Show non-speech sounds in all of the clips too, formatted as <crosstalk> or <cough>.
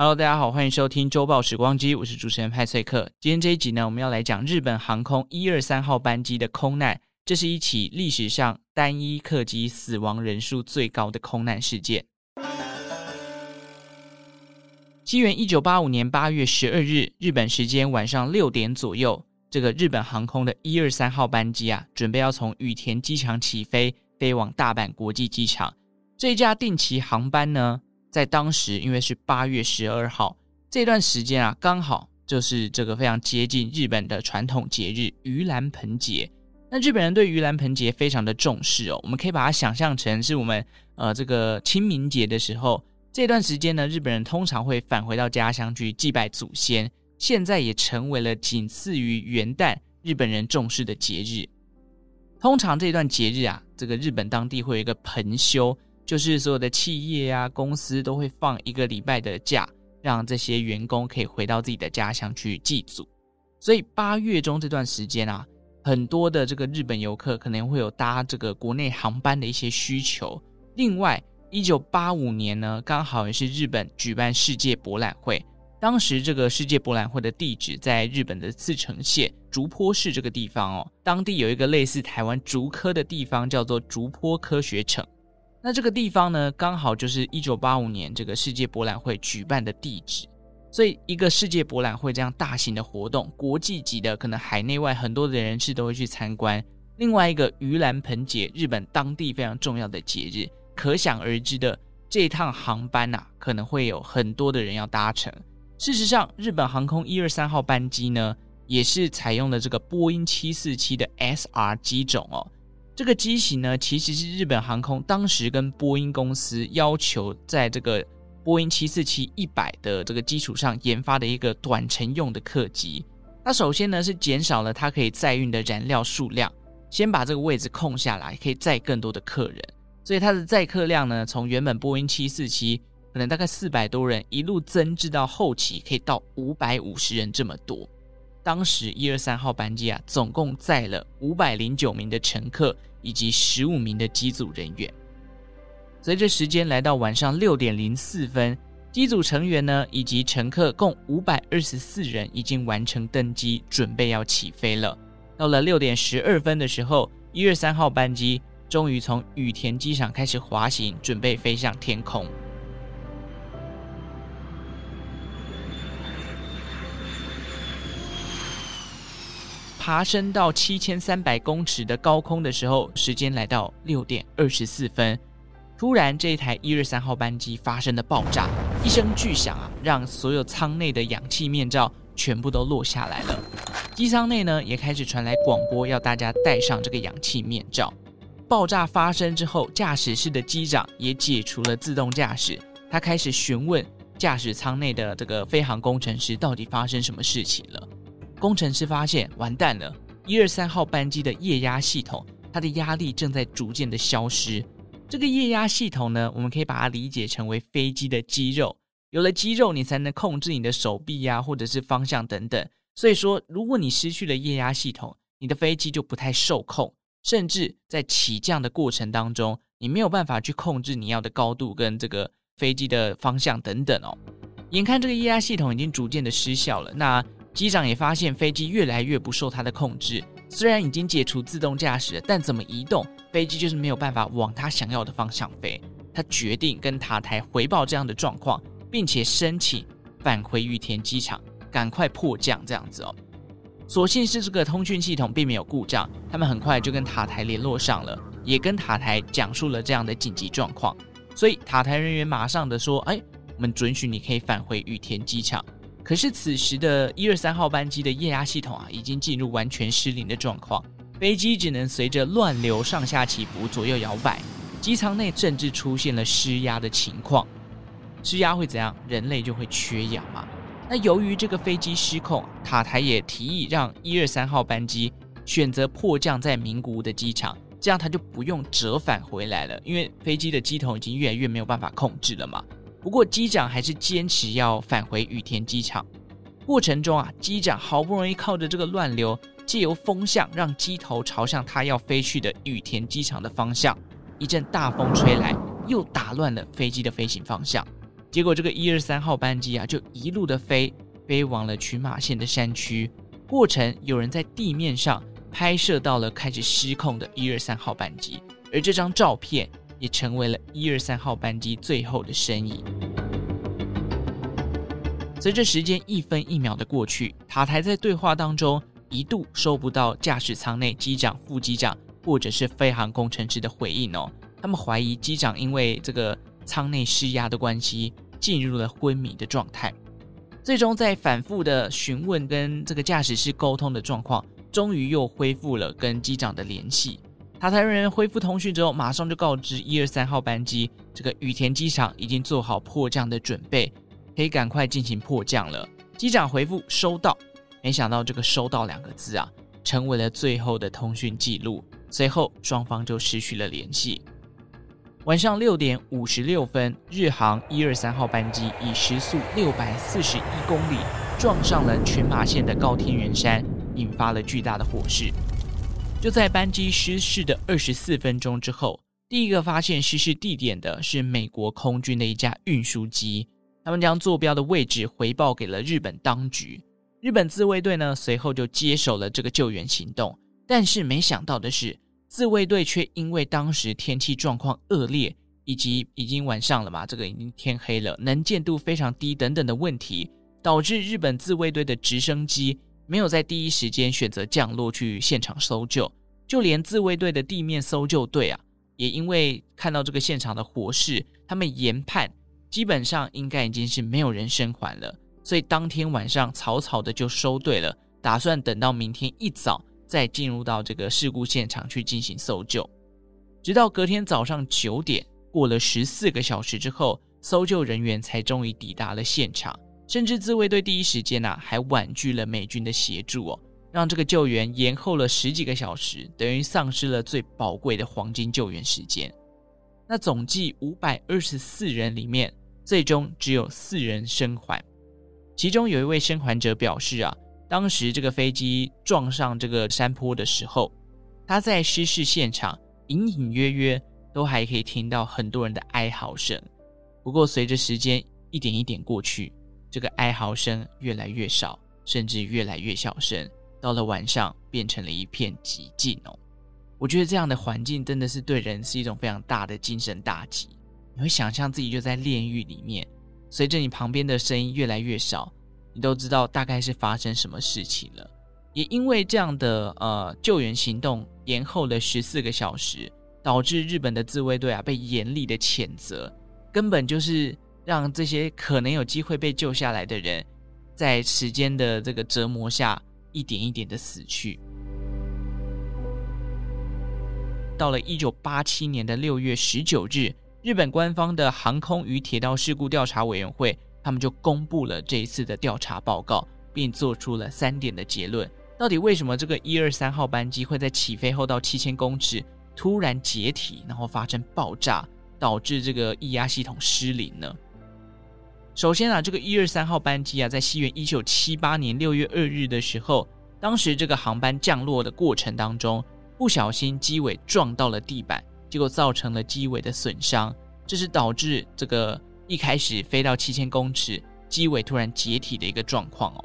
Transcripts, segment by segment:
Hello，大家好，欢迎收听周报时光机，我是主持人派翠克。今天这一集呢，我们要来讲日本航空一二三号班机的空难。这是一起历史上单一客机死亡人数最高的空难事件。西元一九八五年八月十二日，日本时间晚上六点左右，这个日本航空的一二三号班机啊，准备要从羽田机场起飞，飞往大阪国际机场。这一架定期航班呢，在当时，因为是八月十二号这段时间啊，刚好就是这个非常接近日本的传统节日盂兰盆节。那日本人对盂兰盆节非常的重视哦，我们可以把它想象成是我们呃这个清明节的时候，这段时间呢，日本人通常会返回到家乡去祭拜祖先。现在也成为了仅次于元旦日本人重视的节日。通常这段节日啊，这个日本当地会有一个盆休。就是所有的企业啊、公司都会放一个礼拜的假，让这些员工可以回到自己的家乡去祭祖。所以八月中这段时间啊，很多的这个日本游客可能会有搭这个国内航班的一些需求。另外，一九八五年呢，刚好也是日本举办世界博览会，当时这个世界博览会的地址在日本的茨城县竹坡市这个地方哦，当地有一个类似台湾竹科的地方，叫做竹坡科学城。那这个地方呢，刚好就是一九八五年这个世界博览会举办的地址，所以一个世界博览会这样大型的活动，国际级的，可能海内外很多的人士都会去参观。另外一个盂兰盆节，日本当地非常重要的节日，可想而知的，这一趟航班呐，可能会有很多的人要搭乘。事实上，日本航空一二三号班机呢，也是采用了这个波音七四七的 SR 机种哦。这个机型呢，其实是日本航空当时跟波音公司要求，在这个波音七四七一百的这个基础上研发的一个短程用的客机。它首先呢是减少了它可以载运的燃料数量，先把这个位置空下来，可以载更多的客人。所以它的载客量呢，从原本波音七四七可能大概四百多人，一路增至到后期可以到五百五十人这么多。当时一二三号班机啊，总共载了五百零九名的乘客。以及十五名的机组人员。随着时间来到晚上六点零四分，机组成员呢以及乘客共五百二十四人已经完成登机，准备要起飞了。到了六点十二分的时候，一二三号班机终于从羽田机场开始滑行，准备飞向天空。爬升到七千三百公尺的高空的时候，时间来到六点二十四分，突然这一台一二三号班机发生了爆炸，一声巨响啊，让所有舱内的氧气面罩全部都落下来了。机舱内呢也开始传来广播，要大家戴上这个氧气面罩。爆炸发生之后，驾驶室的机长也解除了自动驾驶，他开始询问驾驶舱内的这个飞航工程师，到底发生什么事情了。工程师发现，完蛋了！一二三号班机的液压系统，它的压力正在逐渐的消失。这个液压系统呢，我们可以把它理解成为飞机的肌肉。有了肌肉，你才能控制你的手臂呀、或者是方向等等。所以说，如果你失去了液压系统，你的飞机就不太受控，甚至在起降的过程当中，你没有办法去控制你要的高度跟这个飞机的方向等等哦。眼看这个液压系统已经逐渐的失效了，那。机长也发现飞机越来越不受他的控制，虽然已经解除自动驾驶，但怎么移动，飞机就是没有办法往他想要的方向飞。他决定跟塔台回报这样的状况，并且申请返回羽田机场，赶快迫降这样子哦。所幸是这个通讯系统并没有故障，他们很快就跟塔台联络上了，也跟塔台讲述了这样的紧急状况，所以塔台人员马上的说：“哎，我们准许你可以返回羽田机场。”可是此时的一二三号班机的液压系统啊，已经进入完全失灵的状况，飞机只能随着乱流上下起伏，左右摇摆，机舱内甚至出现了失压的情况。失压会怎样？人类就会缺氧嘛。那由于这个飞机失控，塔台也提议让一二三号班机选择迫降在名古屋的机场，这样他就不用折返回来了，因为飞机的机头已经越来越没有办法控制了嘛。不过机长还是坚持要返回羽田机场。过程中啊，机长好不容易靠着这个乱流，借由风向让机头朝向他要飞去的羽田机场的方向。一阵大风吹来，又打乱了飞机的飞行方向。结果这个一二三号班机啊，就一路的飞，飞往了群马县的山区。过程有人在地面上拍摄到了开始失控的一二三号班机，而这张照片也成为了一二三号班机最后的身影。随着时间一分一秒的过去，塔台在对话当中一度收不到驾驶舱内机长、副机长或者是飞航工程师的回应哦。他们怀疑机长因为这个舱内失压的关系，进入了昏迷的状态。最终在反复的询问跟这个驾驶室沟通的状况，终于又恢复了跟机长的联系。塔台人员恢复通讯之后，马上就告知一二三号班机，这个羽田机场已经做好迫降的准备。可以赶快进行迫降了。机长回复收到，没想到这个“收到”两个字啊，成为了最后的通讯记录。随后双方就失去了联系。晚上六点五十六分，日航一二三号班机以时速六百四十一公里撞上了群马县的高天原山，引发了巨大的火势。就在班机失事的二十四分钟之后，第一个发现失事地点的是美国空军的一架运输机。他们将坐标的位置回报给了日本当局，日本自卫队呢，随后就接手了这个救援行动。但是没想到的是，自卫队却因为当时天气状况恶劣，以及已经晚上了嘛，这个已经天黑了，能见度非常低等等的问题，导致日本自卫队的直升机没有在第一时间选择降落去现场搜救，就连自卫队的地面搜救队啊，也因为看到这个现场的火势，他们研判。基本上应该已经是没有人生还了，所以当天晚上草草的就收队了，打算等到明天一早再进入到这个事故现场去进行搜救。直到隔天早上九点，过了十四个小时之后，搜救人员才终于抵达了现场，甚至自卫队第一时间啊还婉拒了美军的协助哦，让这个救援延后了十几个小时，等于丧失了最宝贵的黄金救援时间。那总计五百二十四人里面。最终只有四人生还，其中有一位生还者表示啊，当时这个飞机撞上这个山坡的时候，他在失事现场隐隐约约都还可以听到很多人的哀嚎声。不过随着时间一点一点过去，这个哀嚎声越来越少，甚至越来越小声，到了晚上变成了一片寂静哦。我觉得这样的环境真的是对人是一种非常大的精神打击。你会想象自己就在炼狱里面，随着你旁边的声音越来越少，你都知道大概是发生什么事情了。也因为这样的呃救援行动延后了十四个小时，导致日本的自卫队啊被严厉的谴责，根本就是让这些可能有机会被救下来的人，在时间的这个折磨下一点一点的死去。到了一九八七年的六月十九日。日本官方的航空与铁道事故调查委员会，他们就公布了这一次的调查报告，并做出了三点的结论。到底为什么这个一二三号班机会在起飞后到七千公尺突然解体，然后发生爆炸，导致这个液压系统失灵呢？首先啊，这个一二三号班机啊，在西元一九七八年六月二日的时候，当时这个航班降落的过程当中，不小心机尾撞到了地板。结果造成了机尾的损伤，这是导致这个一开始飞到七千公尺，机尾突然解体的一个状况哦。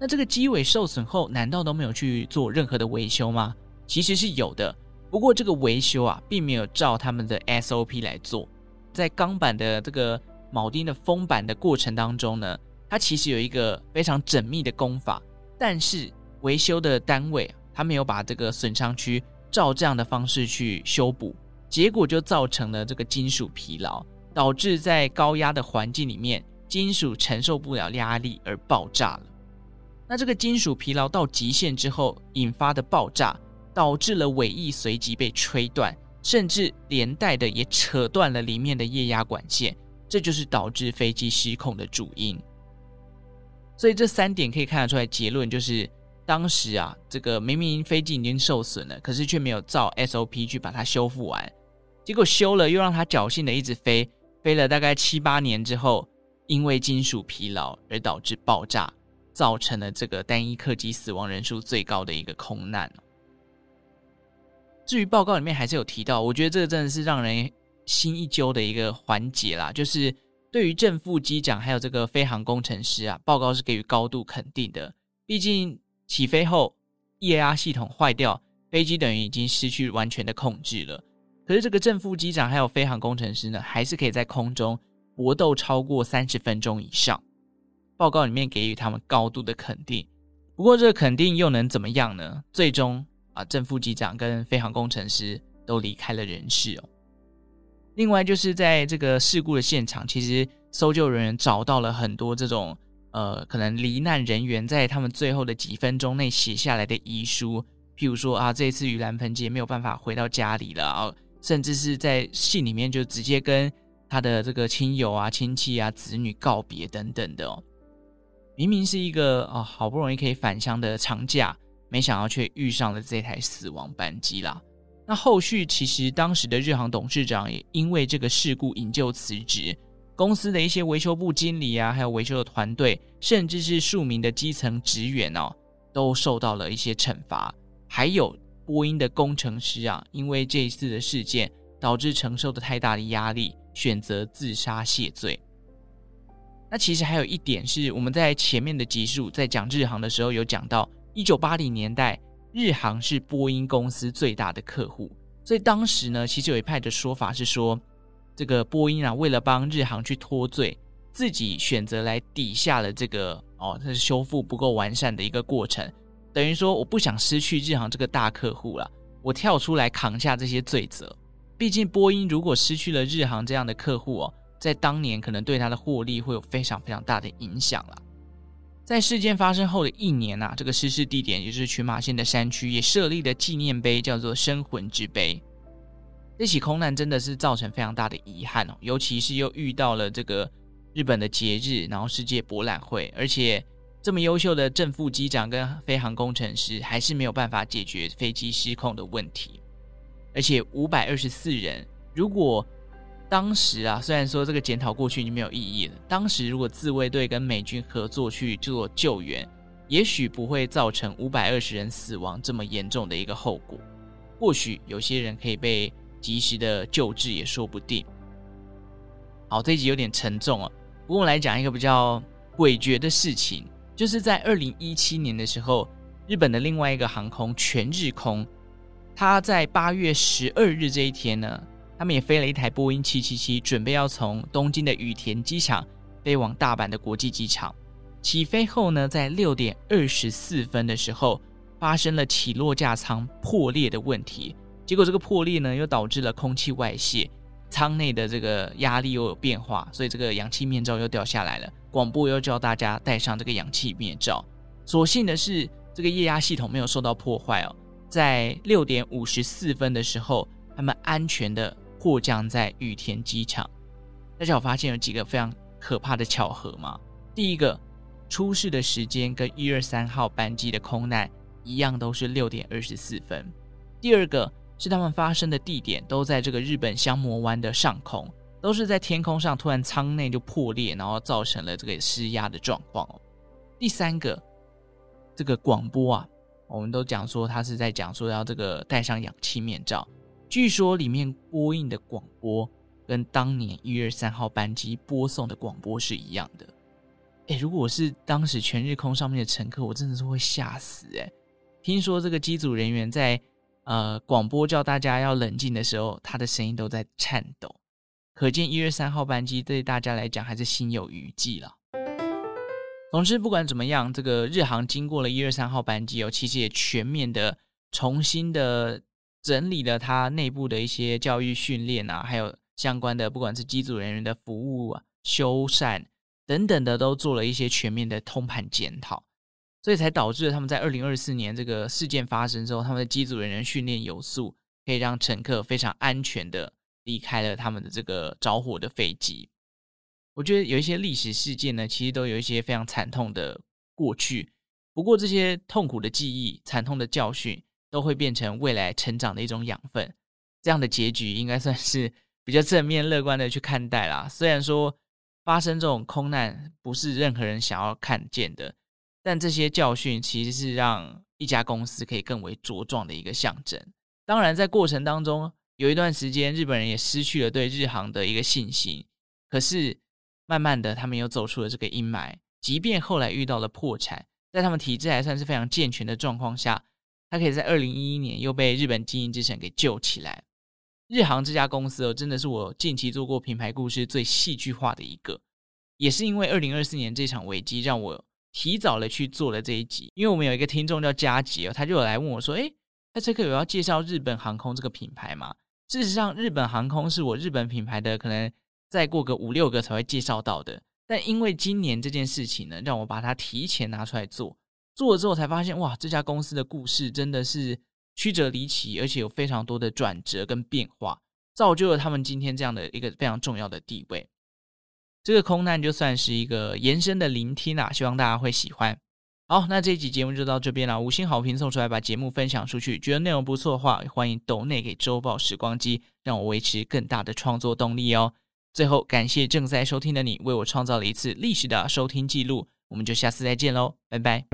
那这个机尾受损后，难道都没有去做任何的维修吗？其实是有的，不过这个维修啊，并没有照他们的 SOP 来做。在钢板的这个铆钉的封板的过程当中呢，它其实有一个非常缜密的工法，但是维修的单位他没有把这个损伤区照这样的方式去修补。结果就造成了这个金属疲劳，导致在高压的环境里面，金属承受不了压力而爆炸了。那这个金属疲劳到极限之后引发的爆炸，导致了尾翼随即被吹断，甚至连带的也扯断了里面的液压管线，这就是导致飞机失控的主因。所以这三点可以看得出来，结论就是。当时啊，这个明明飞机已经受损了，可是却没有照 SOP 去把它修复完，结果修了又让它侥幸的一直飞，飞了大概七八年之后，因为金属疲劳而导致爆炸，造成了这个单一客机死亡人数最高的一个空难。至于报告里面还是有提到，我觉得这个真的是让人新一揪的一个环节啦，就是对于正副机长还有这个飞航工程师啊，报告是给予高度肯定的。毕竟起飞后液压系统坏掉，飞机等于已经失去完全的控制了。可是这个正副机长还有飞航工程师呢，还是可以在空中搏斗超过三十分钟以上。报告里面给予他们高度的肯定。不过这肯定又能怎么样呢？最终啊，正副机长跟飞航工程师都离开了人世哦。另外就是在这个事故的现场，其实搜救人员找到了很多这种呃，可能罹难人员在他们最后的几分钟内写下来的遗书，譬如说啊，这一次盂兰盆节没有办法回到家里了啊，甚至是在信里面就直接跟他的这个亲友啊、亲戚啊、子女告别等等的哦。明明是一个啊好不容易可以返乡的长假，没想到却遇上了这台死亡班机啦。那后续其实当时的日航董事长也因为这个事故引咎辞职，公司的一些维修部经理啊，还有维修的团队，甚至是数名的基层职员哦，都受到了一些惩罚。还有波音的工程师啊，因为这一次的事件导致承受的太大的压力，选择自杀谢罪。那其实还有一点是，我们在前面的集数在讲日航的时候有讲到，一九八零年代。日航是波音公司最大的客户，所以当时呢，其实有一派的说法是说，这个波音啊，为了帮日航去脱罪，自己选择来抵下了这个哦，它是修复不够完善的一个过程，等于说我不想失去日航这个大客户了，我跳出来扛下这些罪责。毕竟波音如果失去了日航这样的客户哦，在当年可能对他的获利会有非常非常大的影响了。在事件发生后的一年啊，这个失事地点也就是群马县的山区，也设立了纪念碑，叫做“生魂之碑”。这起空难真的是造成非常大的遗憾哦，尤其是又遇到了这个日本的节日，然后世界博览会，而且这么优秀的正副机长跟飞航工程师还是没有办法解决飞机失控的问题，而且五百二十四人，如果当时啊，虽然说这个检讨过去已经没有意义了。当时如果自卫队跟美军合作去做救援，也许不会造成五百二十人死亡这么严重的一个后果。或许有些人可以被及时的救治，也说不定。好，这一集有点沉重啊。不过我来讲一个比较诡谲的事情，就是在二零一七年的时候，日本的另外一个航空全日空，它在八月十二日这一天呢。他们也飞了一台波音777，准备要从东京的羽田机场飞往大阪的国际机场。起飞后呢，在六点二十四分的时候，发生了起落架舱破裂的问题。结果这个破裂呢，又导致了空气外泄，舱内的这个压力又有变化，所以这个氧气面罩又掉下来了。广播又叫大家戴上这个氧气面罩。所幸的是，这个液压系统没有受到破坏哦。在六点五十四分的时候，他们安全的。迫降在羽田机场，大家有发现有几个非常可怕的巧合吗？第一个，出事的时间跟一二三号班机的空难一样，都是六点二十四分。第二个是他们发生的地点都在这个日本香磨湾的上空，都是在天空上突然舱内就破裂，然后造成了这个失压的状况。第三个，这个广播啊，我们都讲说他是在讲说要这个戴上氧气面罩。据说里面播映的广播跟当年一月三号班机播送的广播是一样的。诶，如果我是当时全日空上面的乘客，我真的是会吓死诶。听说这个机组人员在呃广播叫大家要冷静的时候，他的声音都在颤抖，可见一月三号班机对大家来讲还是心有余悸了。总之，不管怎么样，这个日航经过了一二三号班机哦，其实也全面的重新的。整理了它内部的一些教育训练啊，还有相关的，不管是机组人员的服务啊、修缮等等的，都做了一些全面的通盘检讨，所以才导致了他们在二零二四年这个事件发生之后，他们的机组人员训练有素，可以让乘客非常安全的离开了他们的这个着火的飞机。我觉得有一些历史事件呢，其实都有一些非常惨痛的过去，不过这些痛苦的记忆、惨痛的教训。都会变成未来成长的一种养分，这样的结局应该算是 <laughs> 比较正面乐观的去看待啦。虽然说发生这种空难不是任何人想要看见的，但这些教训其实是让一家公司可以更为茁壮的一个象征。当然，在过程当中有一段时间，日本人也失去了对日航的一个信心。可是慢慢的他们又走出了这个阴霾。即便后来遇到了破产，在他们体制还算是非常健全的状况下，他可以在二零一一年又被日本经营之神给救起来。日航这家公司哦，真的是我近期做过品牌故事最戏剧化的一个，也是因为二零二四年这场危机，让我提早了去做了这一集。因为我们有一个听众叫佳吉哦，他就有来问我说：“诶，那这个有要介绍日本航空这个品牌吗？”事实上，日本航空是我日本品牌的可能再过个五六个才会介绍到的。但因为今年这件事情呢，让我把它提前拿出来做，做了之后才发现，哇，这家公司的故事真的是。曲折离奇，而且有非常多的转折跟变化，造就了他们今天这样的一个非常重要的地位。这个空难就算是一个延伸的聆听啊，希望大家会喜欢。好，那这一集节目就到这边了，五星好评送出来，把节目分享出去。觉得内容不错的话，欢迎抖内给周报时光机，让我维持更大的创作动力哦。最后，感谢正在收听的你，为我创造了一次历史的收听记录。我们就下次再见喽，拜拜。